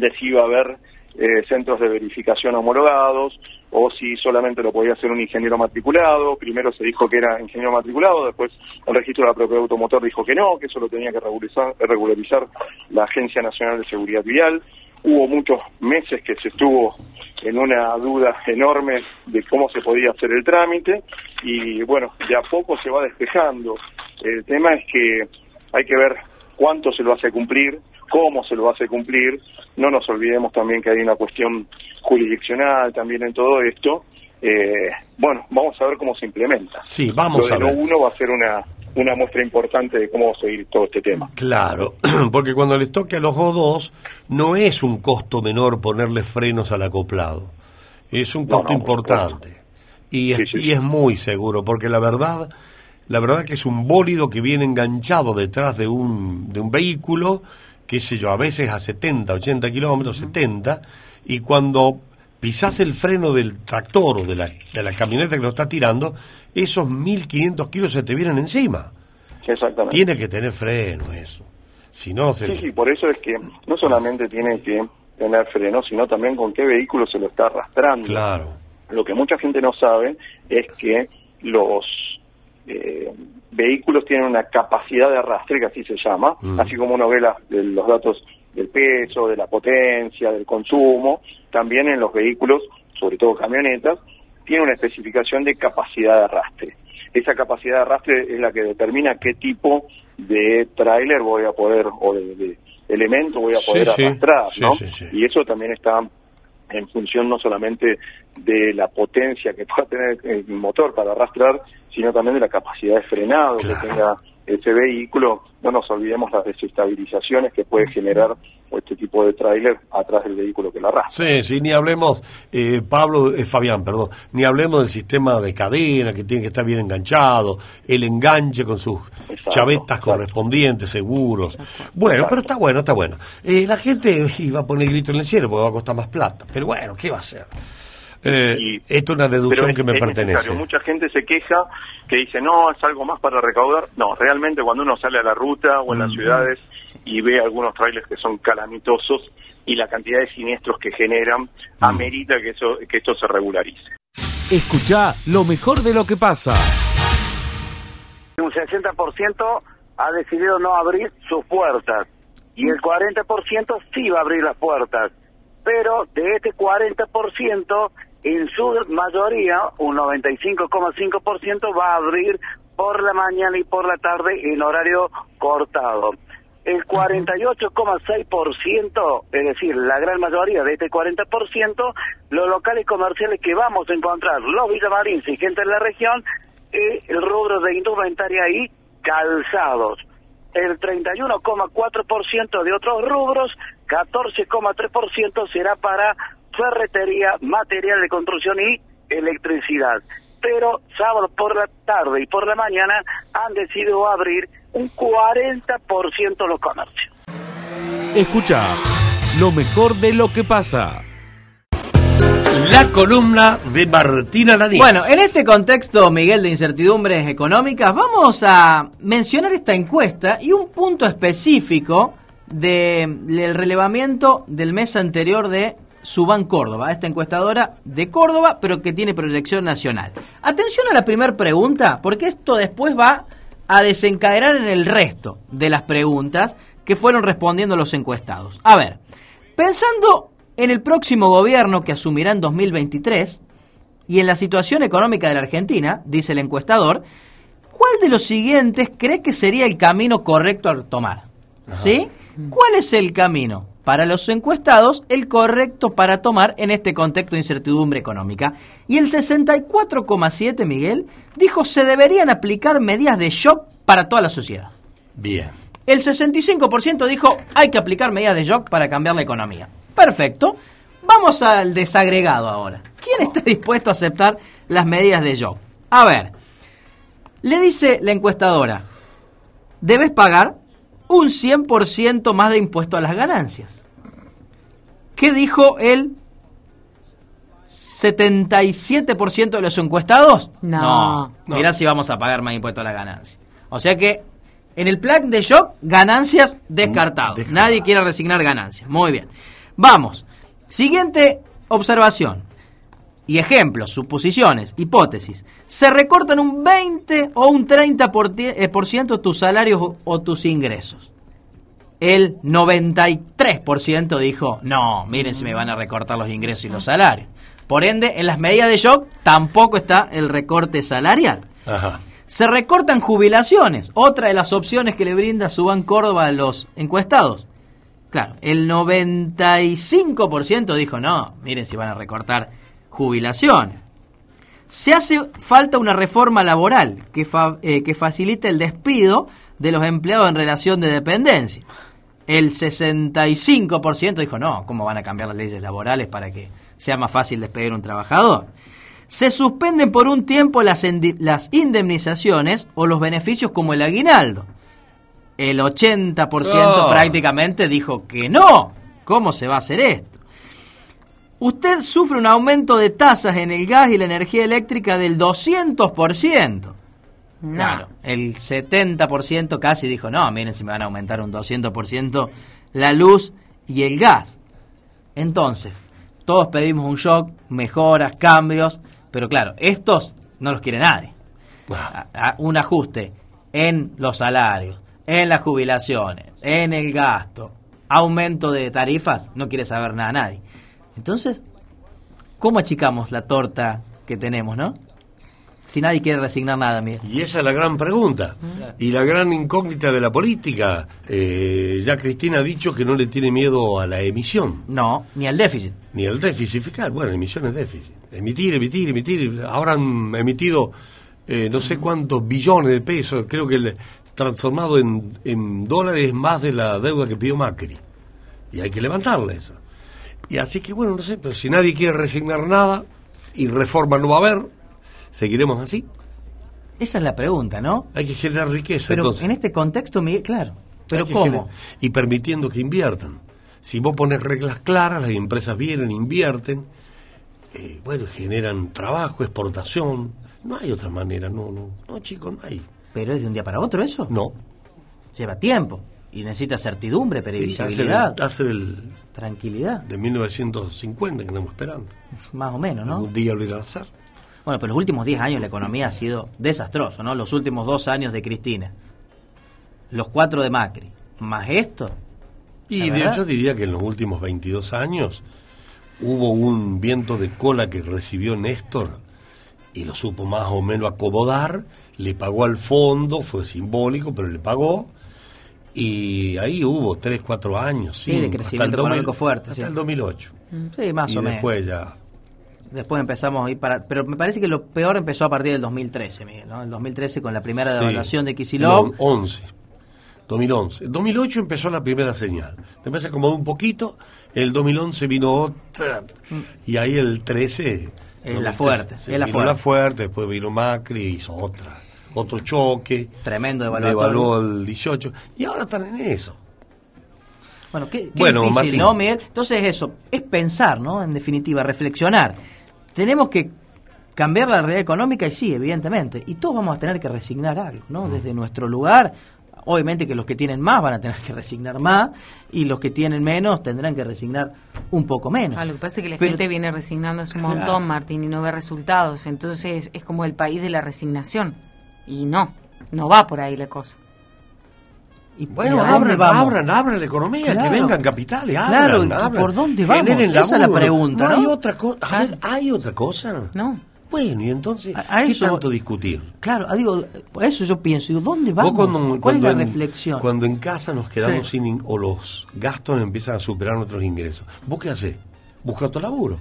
de si iba a haber eh, centros de verificación homologados o si solamente lo podía hacer un ingeniero matriculado. Primero se dijo que era ingeniero matriculado, después el registro de la propiedad automotor dijo que no, que eso lo tenía que regularizar, regularizar la Agencia Nacional de Seguridad Vial. Hubo muchos meses que se estuvo en una duda enorme de cómo se podía hacer el trámite y bueno, de a poco se va despejando. El tema es que hay que ver cuánto se lo hace cumplir, cómo se lo hace cumplir. No nos olvidemos también que hay una cuestión jurisdiccional también en todo esto. Eh, bueno, vamos a ver cómo se implementa. Sí, vamos lo a de ver. no uno va a ser una, una muestra importante de cómo va a seguir todo este tema. Claro, porque cuando les toque a los O2 no es un costo menor ponerle frenos al acoplado, es un costo no, importante. y es, y es muy seguro porque la verdad, la verdad que es un bólido que viene enganchado detrás de un de un vehículo, qué sé yo, a veces a 70, 80 kilómetros, 70 y cuando pisás el freno del tractor o de la, de la camioneta que lo está tirando, esos 1500 kilos se te vienen encima. Exactamente. Tiene que tener freno eso. Si no, se... Sí, sí, por eso es que no solamente tiene que tener freno, sino también con qué vehículo se lo está arrastrando. Claro. Lo que mucha gente no sabe es que los eh, vehículos tienen una capacidad de arrastre, que así se llama, Mm. así como uno ve la- de los datos del peso, de la potencia, del consumo, también en los vehículos, sobre todo camionetas, tiene una especificación de capacidad de arrastre. Esa capacidad de arrastre es la que determina qué tipo de tráiler voy a poder, o de, de elemento voy a poder sí. arrastrar, Sí, ¿no? sí. Y eso también está en función no solamente de la potencia que pueda tener el motor para arrastrar, sino también de la capacidad de frenado que tenga ese vehículo. No nos olvidemos las desestabilizaciones que puede generar este tipo de tráiler atrás del vehículo que lo arrastra. Sí, sí, ni hablemos, eh, Pablo, eh, Fabián, perdón, ni hablemos del sistema de cadena que tiene que estar bien enganchado, el enganche con sus chavetas correspondientes, seguros. Bueno, pero está bueno, está bueno. Eh, la gente iba a poner grito en el cielo porque va a costar más plata, pero bueno, ¿qué va a hacer? Eh, esto es una deducción es- que me pertenece. necesario. Mucha gente se queja que dice, no, es algo más para recaudar. No, realmente cuando uno sale a la ruta o en las ciudades y ve algunos trailers que son calamitosos y la cantidad de siniestros que generan, Mm. amerita que, eso, que esto se regularice. Escucha lo mejor de lo que pasa. un 60% ha decidido no abrir sus puertas y el 40% sí va a abrir las puertas. Pero de este 40%, en su mayoría, un 95,5% va a abrir por la mañana y por la tarde en horario cortado. El 48,6%, es decir, la gran mayoría de este 40%, los locales comerciales que vamos a encontrar, los villamarines y gente de la región, eh, el rubro de indumentaria y calzados. El 31,4% de otros rubros, 14,3% será para ferretería, material de construcción y electricidad. Pero sábado por la tarde y por la mañana han decidido abrir un 40% los comercios. Escucha lo mejor de lo que pasa. La columna de Martina Lanís. Bueno, en este contexto, Miguel, de incertidumbres económicas, vamos a mencionar esta encuesta y un punto específico de- del relevamiento del mes anterior de Suban Córdoba, esta encuestadora de Córdoba, pero que tiene proyección nacional. Atención a la primera pregunta, porque esto después va a desencadenar en el resto de las preguntas que fueron respondiendo los encuestados. A ver, pensando en el próximo gobierno que asumirá en 2023 y en la situación económica de la Argentina, dice el encuestador, ¿cuál de los siguientes cree que sería el camino correcto a tomar? ¿Sí? ¿Cuál es el camino? Para los encuestados, el correcto para tomar en este contexto de incertidumbre económica. Y el 64,7, Miguel, dijo se deberían aplicar medidas de shock para toda la sociedad. Bien. El 65% dijo hay que aplicar medidas de shock para cambiar la economía. Perfecto. Vamos al desagregado ahora. ¿Quién está dispuesto a aceptar las medidas de shock? A ver, le dice la encuestadora, debes pagar un 100% más de impuesto a las ganancias. ¿Qué dijo el 77% de los encuestados? No. No. Mirá si vamos a pagar más impuesto a las ganancias. O sea que en el plan de shock, ganancias descartado. Nadie quiere resignar ganancias. Muy bien. Vamos. Siguiente observación. Y ejemplos, suposiciones, hipótesis. Se recortan un 20 o un 30% por tie- eh, por ciento tus salarios o, o tus ingresos. El 93% dijo, no, miren si me van a recortar los ingresos y los salarios. Por ende, en las medidas de shock tampoco está el recorte salarial. Ajá. Se recortan jubilaciones, otra de las opciones que le brinda Suban Córdoba a los encuestados. Claro, el 95% dijo, no, miren si van a recortar jubilaciones. Se hace falta una reforma laboral que, fa- eh, que facilite el despido de los empleados en relación de dependencia. El 65% dijo, no, ¿cómo van a cambiar las leyes laborales para que sea más fácil despedir a un trabajador? Se suspenden por un tiempo las indemnizaciones o los beneficios como el aguinaldo. El 80% Oh. prácticamente dijo que no. ¿Cómo se va a hacer esto? Usted sufre un aumento de tasas en el gas y la energía eléctrica del 200%. Claro, el 70% casi dijo, no, miren si me van a aumentar un 200% la luz y el gas. Entonces, todos pedimos un shock, mejoras, cambios, pero claro, estos no los quiere nadie. A- a- un ajuste en los salarios, en las jubilaciones, en el gasto, aumento de tarifas, no quiere saber nada nadie. Entonces, ¿cómo achicamos la torta que tenemos, no? Si nadie quiere resignar nada, Miguel. Y esa es la gran pregunta. Y la gran incógnita de la política. Eh, ya Cristina ha dicho que no le tiene miedo a la emisión. No, ni al déficit. Ni al déficit fiscal. Bueno, emisión es déficit. Emitir, emitir, emitir. Ahora han emitido eh, no sé cuántos billones de pesos. Creo que el- transformado en, en dólares más de la deuda que pidió Macri. Y hay que levantarla eso. Y así que bueno, no sé, pero si nadie quiere resignar nada y reforma no va a haber, seguiremos así. Esa es la pregunta, ¿no? Hay que generar riqueza. Pero entonces. en este contexto, Miguel, claro. Pero ¿cómo? Y permitiendo que inviertan. Si vos pones reglas claras, las empresas vienen, invierten, eh, bueno, generan trabajo, exportación. No hay otra manera, no, no, no, chicos, no hay. ¿Pero es de un día para otro eso? No. Lleva tiempo y necesita certidumbre, Sí, previsibilidad, del, hace del- tranquilidad, de 1950 que estamos esperando. más o menos, ¿no? Un día lo a hacer. Bueno, pero los últimos 10 años la economía ha sido desastrosa, ¿no? Los últimos dos años de Cristina, los cuatro de Macri, más esto. Y de hecho diría que en los últimos 22 años hubo un viento de cola que recibió Néstor y lo supo más o menos acomodar, le pagó al fondo, fue simbólico, pero le pagó. Y ahí hubo 3, 4 años, Sí, de crecimiento hasta el 2000 económico fuerte, Hasta sí. el 2008. Sí, más y o menos. después ya. Después empezamos a ir para... Pero me parece que lo peor empezó a partir del 2013, Miguel, ¿no? El 2013 con la primera Sí. devaluación de Kicillof. No, 11. 2011. En 2008 empezó la primera señal. Después se acomodó un poquito. El 2011 vino otra. Y ahí el 13. Es la fuerte, es la fuerte. la fuerte. Después vino Macri, hizo otra. Otro choque. Tremendo devaluatorio. Devaluó el 18. Y ahora están en eso. Bueno, qué, qué Bueno, difícil, Martín. ¿no, Miguel? Entonces eso, es pensar, ¿no? En definitiva, reflexionar. Tenemos que cambiar la realidad económica y sí, evidentemente. Y todos vamos a tener que resignar algo, ¿no? Mm. Desde nuestro lugar. Obviamente que los que tienen más van a tener que resignar más y los que tienen menos tendrán que resignar un poco menos. Ah, lo que pasa es que la Pero- gente viene resignándose un Claro. montón, Martín, y no ve resultados. Entonces es como el país de la resignación. Y no, no va por ahí la cosa. Y Bueno, ¿y a dónde abran, vamos? abran, abran la economía, Claro. que vengan capitales, abran, Claro, ¿y abran. por dónde vamos? Generen Esa es la pregunta, No hay otra cosa. A ver, ¿hay otra cosa? No. Bueno, y entonces, A- a ¿qué eso- tanto discutir? Claro, ah, digo, eso yo pienso, digo, ¿dónde vamos? cuando- ¿Cuál cuando es la en- reflexión? Cuando en casa nos quedamos Sí. sin in- o los gastos empiezan a superar nuestros ingresos, ¿vos qué haces? Busca otro laburo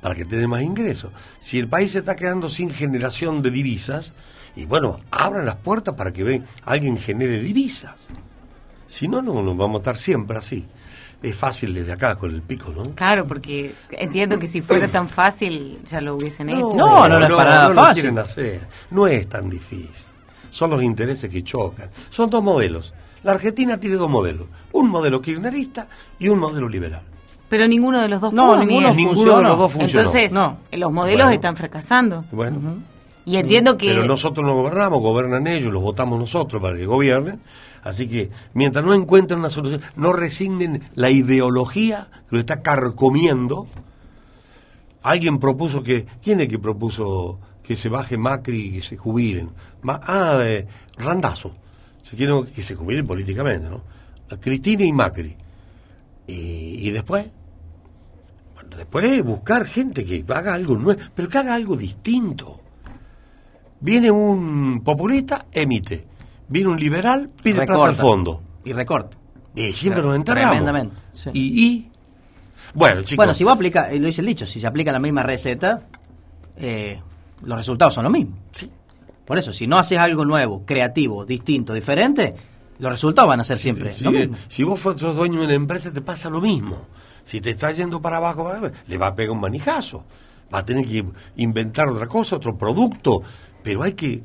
para que tengas más ingresos. Si el país se está quedando sin generación de divisas, y bueno, abran las puertas para que ven, alguien genere divisas. Si no, no, no vamos a estar siempre así. Es fácil desde acá con el pico, ¿no? Claro, porque entiendo que si fuera tan fácil ya lo hubiesen hecho. No, no, no es para nada lo fácil. quieren hacer. No es tan difícil. Son los intereses que chocan. Son dos modelos. La Argentina tiene dos modelos. Un modelo kirchnerista y un modelo liberal. Pero ninguno de los dos No, ninguno de los dos funcionó. Entonces, No. los modelos Bueno. están fracasando. Bueno, Y entiendo que... pero nosotros no gobernamos, gobernan ellos, los votamos nosotros para que gobiernen. Así que mientras no encuentren una solución, no resignen la ideología que lo está carcomiendo. Alguien propuso que, ¿quién es que propuso que se baje Macri y que se jubilen? Ma- ah, eh, Randazo. Se quieren que se jubilen políticamente, ¿no? A Cristina y Macri. Y, y después, bueno, después buscar gente que haga algo nuevo, pero que haga algo distinto. Viene un populista, emite. Viene un liberal, pide plata al Recorta. fondo. Y recorta. Y siempre Claro, nos enterramos. tremendamente, sí. Y, y- bueno, chicos. Bueno, si vos aplicas, eh, lo dice el dicho, si se aplica la misma receta, eh, los resultados son los mismos. Por eso, si no haces algo nuevo, creativo, distinto, diferente, los resultados van a ser siempre si, lo mismo. si vos sos dueño de una empresa, te pasa lo mismo. Si te está yendo para abajo, para abajo, le va a pegar un manijazo. Va a tener que inventar otra cosa, otro producto. Pero hay que.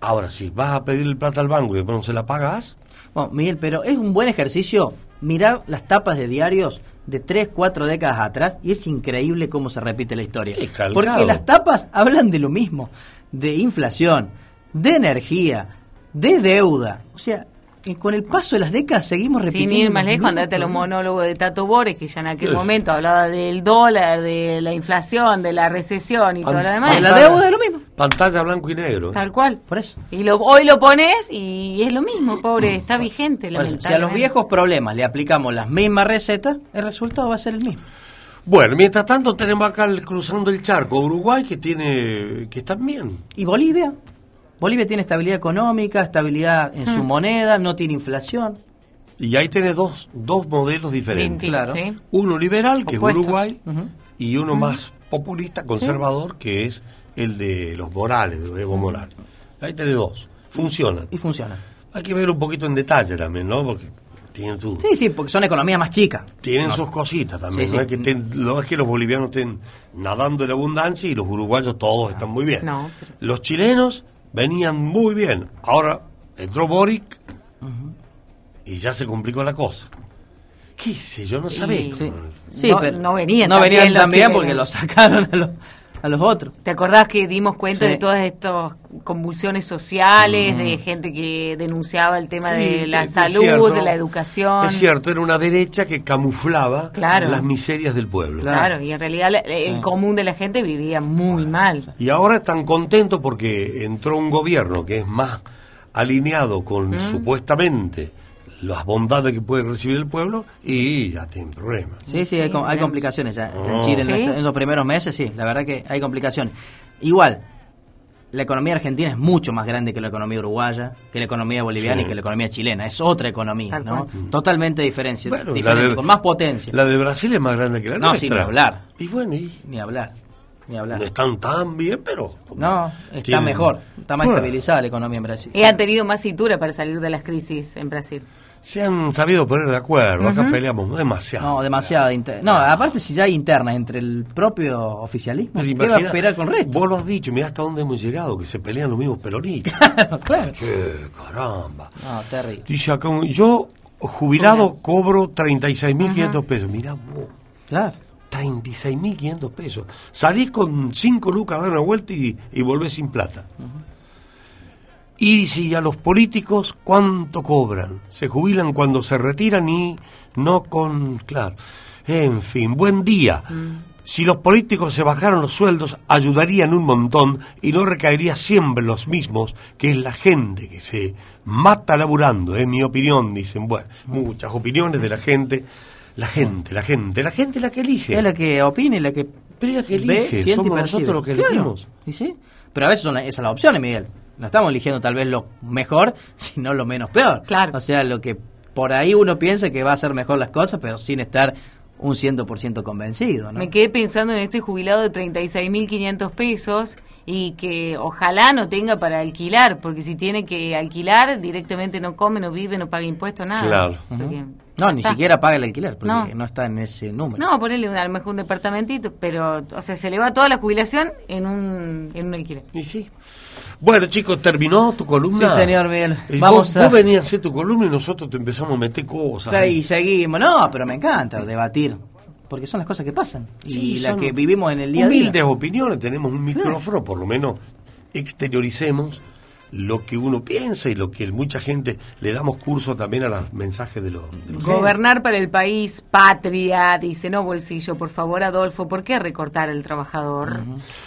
Ahora, si vas a pedirle plata al banco y después no se la pagas, Bueno, Miguel, pero es un buen ejercicio mirar las tapas de diarios de 3, 4 décadas atrás y es increíble cómo se repite la historia. Porque las tapas hablan de lo mismo, de inflación, de energía, de deuda. O sea, eh, con el paso de las décadas seguimos repitiendo. Sin ir más lejos, andate a los monólogos de Tato Bores, que ya en aquel Uf. momento hablaba del dólar, de la inflación, de la recesión y todo lo demás. De la deuda es lo mismo. Pantalla blanco y negro. Tal cual. Por eso. Y lo, hoy lo pones y es lo mismo, pobre, está vigente, eso, Si a los viejos problemas le aplicamos las mismas recetas, el resultado va a ser el mismo. Bueno, mientras tanto tenemos acá el- cruzando el charco Uruguay que tiene que está bien. ¿Y Bolivia? Bolivia tiene estabilidad económica, estabilidad en su Mm. moneda, no tiene inflación. Y ahí tenés dos, dos modelos diferentes. Claro. Uno liberal, que Opuestos. es Uruguay, y uno más populista, conservador, que es el de los Morales, de Evo Morales. Ahí tenés dos. Funcionan. Y funciona. Hay que ver un poquito en detalle también, ¿no? Porque tienen su... Sí, sí, porque son economías más chicas. Tienen No. sus cositas también, Sí, no, sí. Es que estén- no es que los bolivianos estén nadando en abundancia y los uruguayos todos están muy bien. No, Los chilenos venían muy bien. Ahora entró Boric y ya se complicó la cosa. ¿Qué sé yo? No sabés. Sí, No- pero no venían no venían chilenos. porque los sacaron a los, a los otros. ¿Te acordás que dimos cuenta Sí. de todas estas convulsiones sociales, Mm. de gente que denunciaba el tema Sí, de la salud, cierto. de la educación? Es cierto, era una derecha que camuflaba Claro. las miserias del pueblo. Claro, y en realidad el Sí. común de la gente vivía muy mal. Y ahora están contentos porque entró un gobierno que es más alineado con Mm. supuestamente las bondades que puede recibir el pueblo y ya tienen problemas. Sí, sí, hay, com- hay complicaciones ya en Oh. Chile en, ¿Sí? esto- en los primeros meses, sí, la verdad que hay complicaciones. Igual, la economía argentina es mucho más grande que la economía uruguaya, que la economía boliviana Sí. y que la economía chilena. Es otra economía, Tal ¿no? cual. Totalmente Bueno, diferente, de- con más potencia. La de Brasil es más grande que la no, nuestra. sin hablar. Y bueno, y Ni hablar, ni hablar. no están tan bien, pero... No, está Tienen- mejor, está más Bueno. estabilizada la economía en Brasil. Y han tenido más cintura para salir de las crisis en Brasil. Se han sabido poner de acuerdo, acá peleamos demasiado. No, demasiada inter- No, aparte si ya hay interna entre el propio oficialismo, Pero ¿qué va a esperar con el resto? Vos lo has dicho, mirá hasta dónde hemos llegado, que se pelean los mismos peronistas. claro. Che, caramba. No, terrible. Dice acá, yo jubilado cobro 36.500 pesos. Mirá vos. Claro. 36.500 pesos. Salís con 5 lucas a dar una vuelta y, y volvés sin plata. Y si a los políticos, ¿cuánto cobran? Se jubilan cuando se retiran y no con... Claro. En fin, buen día. Si los políticos se bajaran los sueldos, ayudarían un montón y no recaería siempre los mismos, que es la gente que se mata laburando, es mi opinión, dicen. Bueno, muchas opiniones de la gente. La gente, la gente, la gente es la que elige. Es la que opina y la que, Pero es la que ve, elige, siente y somos nosotros los que Claro. elegimos. ¿Y sí? Pero a veces son la- esas las opciones, Miguel. No estamos eligiendo tal vez lo mejor, sino lo menos peor. Claro. O sea, lo que por ahí uno piensa que va a ser mejor las cosas, pero sin estar un 100% convencido, ¿no? Me quedé pensando en este jubilado de 36.500 pesos y que ojalá no tenga para alquilar, porque si tiene que alquilar, directamente no come, no vive, no paga impuestos, nada. Claro. No, ni está. siquiera paga el alquiler, porque No. no, está en ese número. No, ponerle a lo mejor un departamentito, pero, o sea, se le va toda la jubilación en un, en un alquiler. Y sí. Bueno, chicos, ¿terminó tu columna? Sí, señor Miguel. Y Vamos vos, a- vos venías a hacer tu columna y nosotros te empezamos a meter cosas. Sí, y seguimos. No, pero me encanta debatir, porque son las cosas que pasan Sí, y las que vivimos en el día a día. Humildes opiniones, tenemos un micrófono, por lo menos exterioricemos lo que uno piensa y lo que mucha gente le damos curso también a los mensajes de los, de los- Gobernar para el país, patria, dice, no bolsillo, por favor, Adolfo, ¿por qué recortar al trabajador?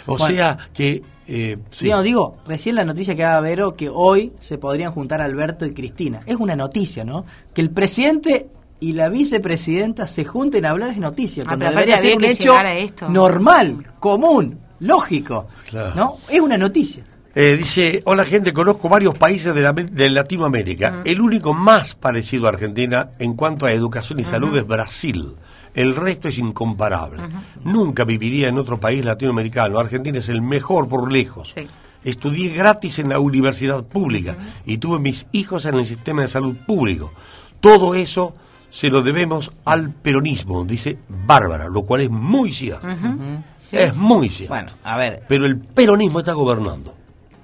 O Bueno. sea que eh, sí. Digo, digo, recién la noticia que daba Vero que hoy se podrían juntar Alberto y Cristina. Es una noticia, ¿no? Que el presidente y la vicepresidenta se junten a hablar es noticia. Ah, Cuando debería ser un hecho llegar a esto. normal, común, lógico. Claro. ¿No? Es una noticia. Eh, dice, hola gente, conozco varios países de, la- de Latinoamérica. El único más parecido a Argentina en cuanto a educación y salud es Brasil. El resto es incomparable. Nunca viviría en otro país latinoamericano. Argentina es el mejor por lejos. Estudié gratis en la universidad pública y tuve mis hijos en el sistema de salud público. Todo eso se lo debemos al peronismo, dice Bárbara, lo cual es muy cierto. Es muy cierto. Bueno, a ver. Pero el peronismo está gobernando.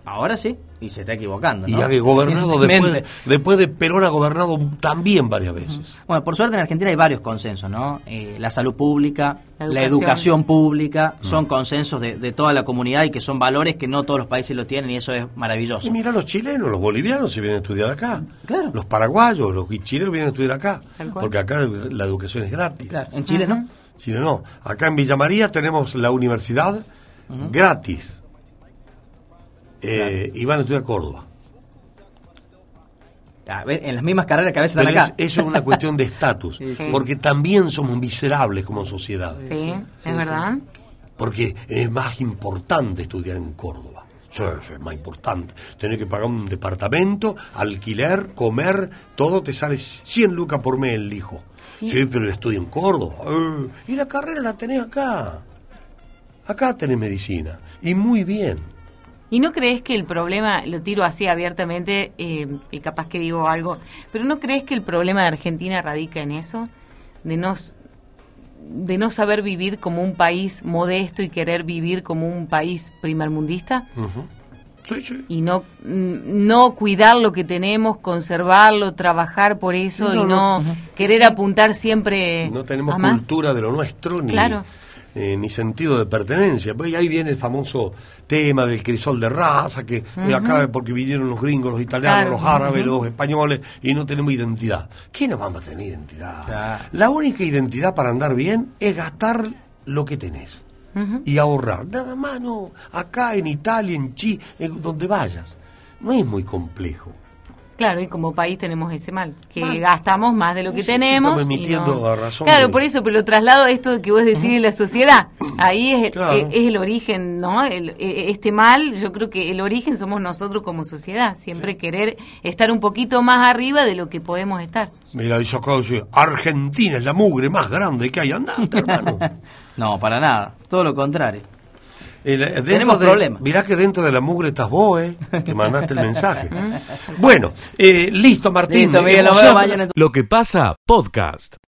Ahora sí, y se está equivocando. Y ¿no? ha gobernado después de, después de Perón ha gobernado también varias veces. Bueno, por suerte en Argentina hay varios consensos, ¿no? Eh, la salud pública, La la educación. pública, Mm. son consensos de, de toda la comunidad y que son valores que no todos los países lo tienen y eso es maravilloso. Y mira los chilenos, los bolivianos se vienen a estudiar acá. Claro. Los paraguayos, los chilenos vienen a estudiar acá. Porque acá la educación es gratis. Claro, en Chile no. Chile no. Acá en Villa María tenemos la universidad gratis. Eh, Y van a estudiar a Córdoba. A ver, en las mismas carreras que a veces están acá. es- eso es una cuestión de estatus. Sí, sí. Porque también somos miserables como sociedad. Sí, es verdad. Porque es más importante estudiar en Córdoba. Sí, sí, es más importante. Tener que pagar un departamento, alquiler, comer, todo te sale 100 lucas por mes el hijo. Sí, pero estudio en Córdoba. Eh, y la carrera la tenés acá. Acá tenés medicina. Y muy bien. ¿Y no crees que el problema, lo tiro así abiertamente eh, y capaz que digo algo, pero no crees que el problema de Argentina radica en eso? De no, de no saber vivir como un país modesto y querer vivir como un país primermundista? Y no, no cuidar lo que tenemos, conservarlo, trabajar por eso Sí, no, y no, no. querer Sí. apuntar siempre No tenemos a más. cultura de lo nuestro ni, Claro. Eh, ni sentido de pertenencia. Pues ahí viene el famoso tema del crisol de raza, que eh, Ujú. acá porque vinieron los gringos, los italianos, Claro. los árabes, los españoles, y no tenemos identidad. ¿Qué no vamos a tener identidad? La única identidad para andar bien es gastar lo que tenés y ahorrar. Nada más, no. Acá en Italia, en Chile, en donde vayas. No es muy complejo. Claro, y como país tenemos ese mal, que Mal. gastamos más de lo que Sí, tenemos. estamos emitiendo no- a razón Claro, de- por eso, pero lo traslado a esto que vos decís de la sociedad. Ahí es, Claro. es, es el origen, ¿no? El- e- este mal, yo creo que el origen somos nosotros como sociedad. Siempre querer estar un poquito más arriba de lo que podemos estar. Mira, acá, dice, Argentina es la mugre más grande que hay. Andate, hermano. No, para nada. Todo lo contrario. El- eh, Tenemos de- problemas. Mirá que dentro de la mugre estás vos, ¿eh? Que mandaste el mensaje. bueno, eh, listo, Martín. Listo, Miguel. Lo que pasa, podcast.